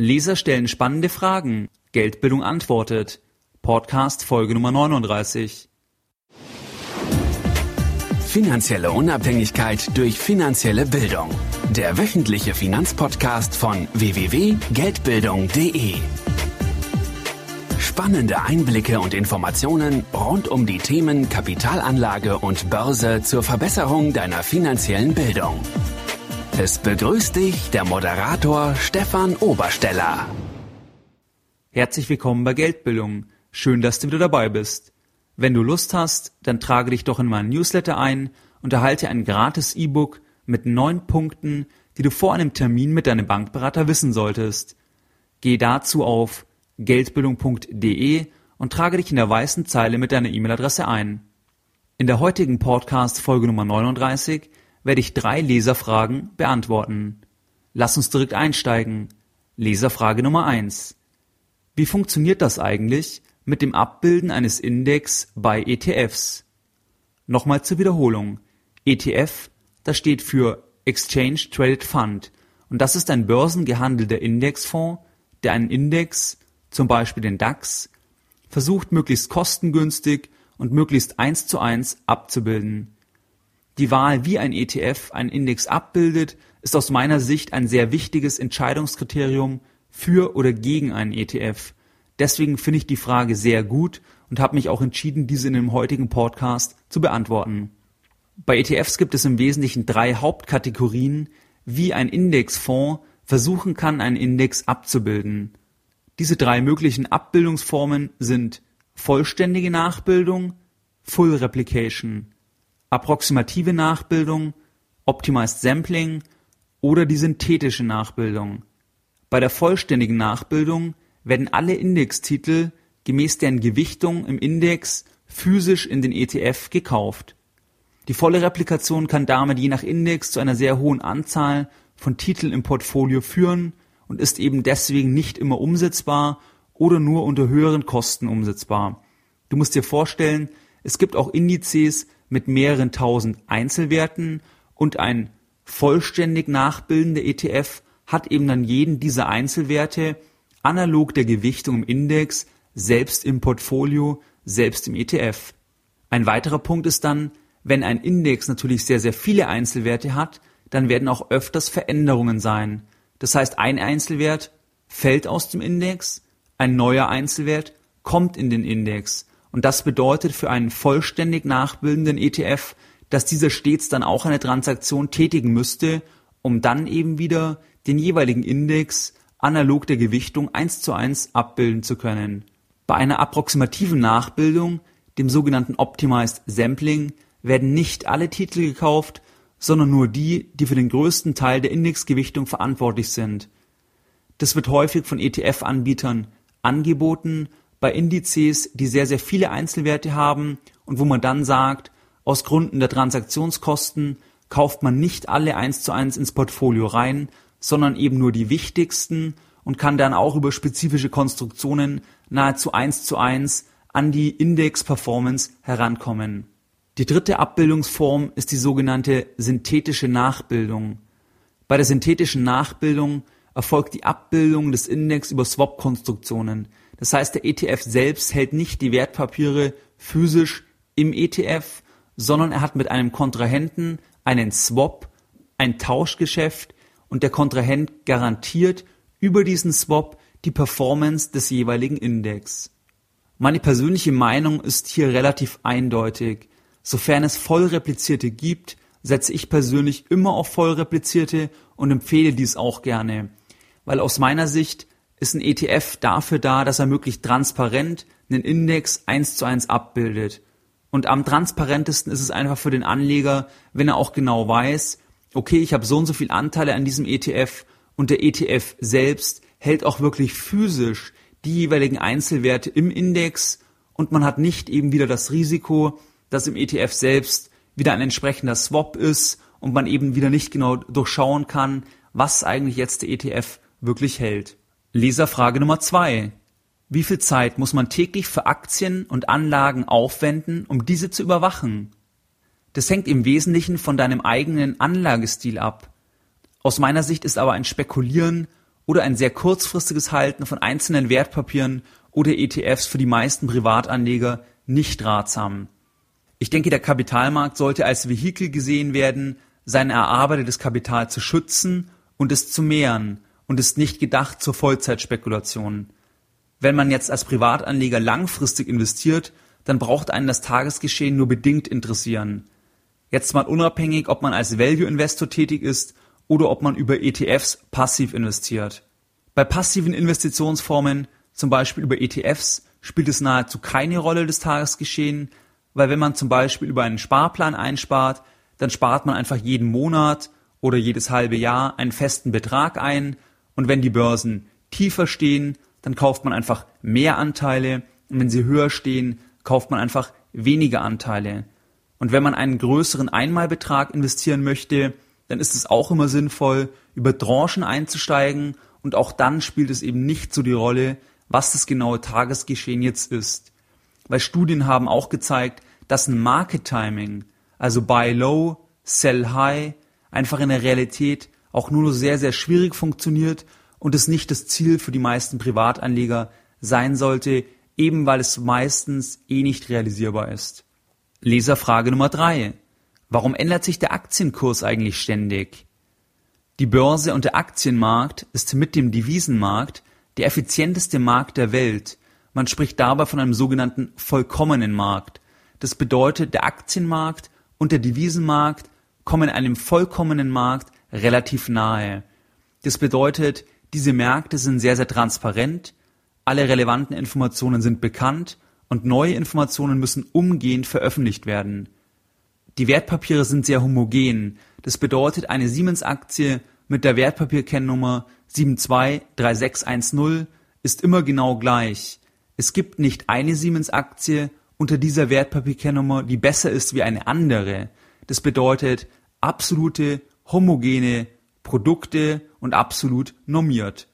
Leser stellen spannende Fragen. Geldbildung antwortet. Podcast Folge Nummer 39. Finanzielle Unabhängigkeit durch finanzielle Bildung. Der wöchentliche Finanzpodcast von www.geldbildung.de. Spannende Einblicke und Informationen rund um die Themen Kapitalanlage und Börse zur Verbesserung deiner finanziellen Bildung. Es begrüßt dich der Moderator Stefan Obersteller. Herzlich willkommen bei Geldbildung. Schön, dass du wieder dabei bist. Wenn du Lust hast, dann trage dich doch in meinen Newsletter ein und erhalte ein gratis E-Book mit neun Punkten, die du vor einem Termin mit deinem Bankberater wissen solltest. Geh dazu auf geldbildung.de und trage dich in der weißen Zeile mit deiner E-Mail-Adresse ein. In der heutigen Podcast Folge Nummer 39 werde ich drei Leserfragen beantworten. Lass uns direkt einsteigen. Leserfrage Nummer eins: Wie funktioniert das eigentlich mit dem Abbilden eines Index bei ETFs? Nochmal zur Wiederholung. ETF, das steht für Exchange Traded Fund und das ist ein börsengehandelter Indexfonds, der einen Index, zum Beispiel den DAX, versucht möglichst kostengünstig und möglichst eins zu eins abzubilden. Die Wahl, wie ein ETF einen Index abbildet, ist aus meiner Sicht ein sehr wichtiges Entscheidungskriterium für oder gegen einen ETF. Deswegen finde ich die Frage sehr gut und habe mich auch entschieden, diese in dem heutigen Podcast zu beantworten. Bei ETFs gibt es im Wesentlichen drei Hauptkategorien, wie ein Indexfonds versuchen kann, einen Index abzubilden. Diese drei möglichen Abbildungsformen sind vollständige Nachbildung, Full Replication approximative Nachbildung, Optimized Sampling oder die synthetische Nachbildung. Bei der vollständigen Nachbildung werden alle Indextitel gemäß deren Gewichtung im Index physisch in den ETF gekauft. Die volle Replikation kann damit je nach Index zu einer sehr hohen Anzahl von Titeln im Portfolio führen und ist eben deswegen nicht immer umsetzbar oder nur unter höheren Kosten umsetzbar. Du musst dir vorstellen, es gibt auch Indizes, mit mehreren tausend Einzelwerten und ein vollständig nachbildender ETF hat eben dann jeden dieser Einzelwerte analog der Gewichtung im Index selbst im Portfolio, selbst im ETF. Ein weiterer Punkt ist dann, wenn ein Index natürlich sehr, sehr viele Einzelwerte hat, dann werden auch öfters Veränderungen sein. Das heißt, ein Einzelwert fällt aus dem Index, ein neuer Einzelwert kommt in den Index. Und das bedeutet für einen vollständig nachbildenden ETF, dass dieser stets dann auch eine Transaktion tätigen müsste, um dann eben wieder den jeweiligen Index analog der Gewichtung eins zu eins abbilden zu können. Bei einer approximativen Nachbildung, dem sogenannten Optimized Sampling, werden nicht alle Titel gekauft, sondern nur die, die für den größten Teil der Indexgewichtung verantwortlich sind. Das wird häufig von ETF-Anbietern angeboten bei Indizes, die sehr, sehr viele Einzelwerte haben und wo man dann sagt, aus Gründen der Transaktionskosten kauft man nicht alle eins zu eins ins Portfolio rein, sondern eben nur die wichtigsten und kann dann auch über spezifische Konstruktionen nahezu eins zu eins an die Index-Performance herankommen. Die dritte Abbildungsform ist die sogenannte synthetische Nachbildung. Bei der synthetischen Nachbildung erfolgt die Abbildung des Index über Swap-Konstruktionen. Das heißt, der ETF selbst hält nicht die Wertpapiere physisch im ETF, sondern er hat mit einem Kontrahenten einen Swap, ein Tauschgeschäft und der Kontrahent garantiert über diesen Swap die Performance des jeweiligen Index. Meine persönliche Meinung ist hier relativ eindeutig. Sofern es vollreplizierte gibt, setze ich persönlich immer auf vollreplizierte und empfehle dies auch gerne. Weil aus meiner Sicht ist ein ETF dafür da, dass er möglichst transparent einen Index eins zu eins abbildet. Und am transparentesten ist es einfach für den Anleger, wenn er auch genau weiß, okay, ich habe so und so viel Anteile an diesem ETF und der ETF selbst hält auch wirklich physisch die jeweiligen Einzelwerte im Index und man hat nicht eben wieder das Risiko, dass im ETF selbst wieder ein entsprechender Swap ist und man eben wieder nicht genau durchschauen kann, was eigentlich jetzt der ETF wirklich hält. Leserfrage Nummer zwei: Wie viel Zeit muss man täglich für Aktien und Anlagen aufwenden, um diese zu überwachen? Das hängt im Wesentlichen von deinem eigenen Anlagestil ab. Aus meiner Sicht ist aber ein Spekulieren oder ein sehr kurzfristiges Halten von einzelnen Wertpapieren oder ETFs für die meisten Privatanleger nicht ratsam. Ich denke, der Kapitalmarkt sollte als Vehikel gesehen werden, sein erarbeitetes Kapital zu schützen und es zu mehren und ist nicht gedacht zur Vollzeitspekulation. Wenn man jetzt als Privatanleger langfristig investiert, dann braucht einen das Tagesgeschehen nur bedingt interessieren. Jetzt mal unabhängig, ob man als Value-Investor tätig ist oder ob man über ETFs passiv investiert. Bei passiven Investitionsformen, zum Beispiel über ETFs, spielt es nahezu keine Rolle des Tagesgeschehen, weil wenn man zum Beispiel über einen Sparplan einspart, dann spart man einfach jeden Monat oder jedes halbe Jahr einen festen Betrag ein und wenn die Börsen tiefer stehen, dann kauft man einfach mehr Anteile und wenn sie höher stehen, kauft man einfach weniger Anteile. Und wenn man einen größeren Einmalbetrag investieren möchte, dann ist es auch immer sinnvoll, über Tranchen einzusteigen und auch dann spielt es eben nicht so die Rolle, was das genaue Tagesgeschehen jetzt ist. Weil Studien haben auch gezeigt, dass ein Market Timing, also Buy Low, Sell High, einfach in der Realität auch nur sehr, sehr schwierig funktioniert und es nicht das Ziel für die meisten Privatanleger sein sollte, eben weil es meistens eh nicht realisierbar ist. Leserfrage Nummer drei: Warum ändert sich der Aktienkurs eigentlich ständig? Die Börse und der Aktienmarkt ist mit dem Devisenmarkt der effizienteste Markt der Welt. Man spricht dabei von einem sogenannten vollkommenen Markt. Das bedeutet, der Aktienmarkt und der Devisenmarkt kommen einem vollkommenen Markt relativ nahe. Das bedeutet, diese Märkte sind sehr, sehr transparent, alle relevanten Informationen sind bekannt und neue Informationen müssen umgehend veröffentlicht werden. Die Wertpapiere sind sehr homogen. Das bedeutet, eine Siemens-Aktie mit der Wertpapierkennnummer 723610 ist immer genau gleich. Es gibt nicht eine Siemens-Aktie unter dieser Wertpapierkennnummer, die besser ist wie eine andere. Das bedeutet absolute, homogene Produkte und absolut normiert.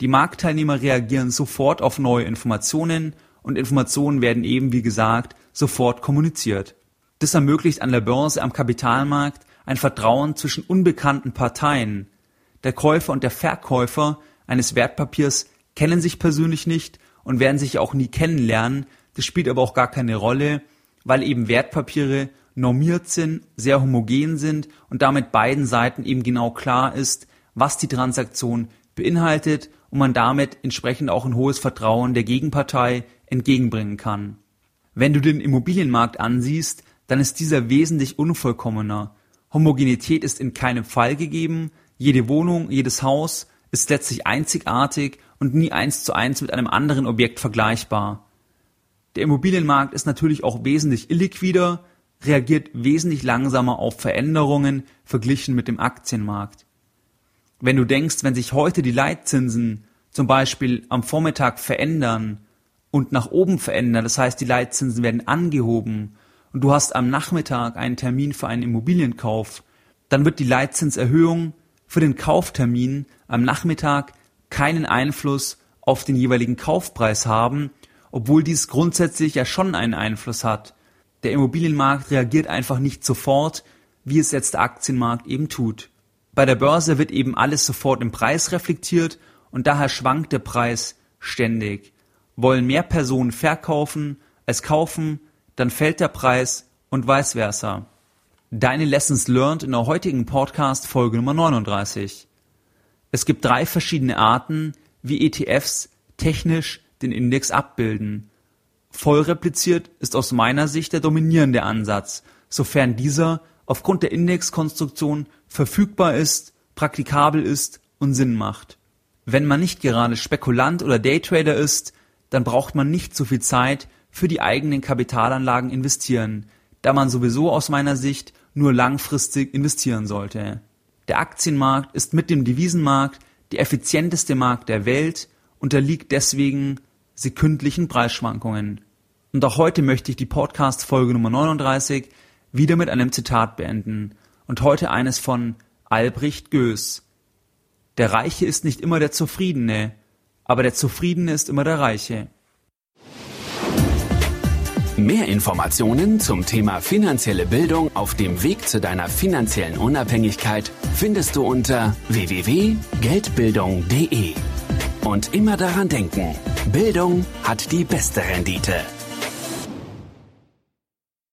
Die Marktteilnehmer reagieren sofort auf neue Informationen und Informationen werden eben, wie gesagt, sofort kommuniziert. Das ermöglicht an der Börse am Kapitalmarkt ein Vertrauen zwischen unbekannten Parteien. Der Käufer und der Verkäufer eines Wertpapiers kennen sich persönlich nicht und werden sich auch nie kennenlernen. Das spielt aber auch gar keine Rolle, weil eben Wertpapiere normiert sind, sehr homogen sind und damit beiden Seiten eben genau klar ist, was die Transaktion beinhaltet und man damit entsprechend auch ein hohes Vertrauen der Gegenpartei entgegenbringen kann. Wenn du den Immobilienmarkt ansiehst, dann ist dieser wesentlich unvollkommener. Homogenität ist in keinem Fall gegeben, jede Wohnung, jedes Haus ist letztlich einzigartig und nie eins zu eins mit einem anderen Objekt vergleichbar. Der Immobilienmarkt ist natürlich auch wesentlich illiquider, reagiert wesentlich langsamer auf Veränderungen verglichen mit dem Aktienmarkt. Wenn du denkst, wenn sich heute die Leitzinsen zum Beispiel am Vormittag verändern und nach oben verändern, das heißt die Leitzinsen werden angehoben und du hast am Nachmittag einen Termin für einen Immobilienkauf, dann wird die Leitzinserhöhung für den Kauftermin am Nachmittag keinen Einfluss auf den jeweiligen Kaufpreis haben, obwohl dies grundsätzlich ja schon einen Einfluss hat. Der Immobilienmarkt reagiert einfach nicht sofort, wie es jetzt der Aktienmarkt eben tut. Bei der Börse wird eben alles sofort im Preis reflektiert und daher schwankt der Preis ständig. Wollen mehr Personen verkaufen als kaufen, dann fällt der Preis und vice versa. Deine Lessons learned in der heutigen Podcast Folge Nummer 39. Es gibt drei verschiedene Arten, wie ETFs technisch den Index abbilden. Voll repliziert ist aus meiner Sicht der dominierende Ansatz, sofern dieser aufgrund der Indexkonstruktion verfügbar ist, praktikabel ist und Sinn macht. Wenn man nicht gerade Spekulant oder Daytrader ist, dann braucht man nicht so viel Zeit für die eigenen Kapitalanlagen investieren, da man sowieso aus meiner Sicht nur langfristig investieren sollte. Der Aktienmarkt ist mit dem Devisenmarkt der effizienteste Markt der Welt, unterliegt deswegen sekündlichen Preisschwankungen. Und auch heute möchte ich die Podcast-Folge Nummer 39 wieder mit einem Zitat beenden. Und heute eines von Albrecht Goes. Der Reiche ist nicht immer der Zufriedene, aber der Zufriedene ist immer der Reiche. Mehr Informationen zum Thema finanzielle Bildung auf dem Weg zu deiner finanziellen Unabhängigkeit findest du unter www.geldbildung.de. Und immer daran denken, Bildung hat die beste Rendite.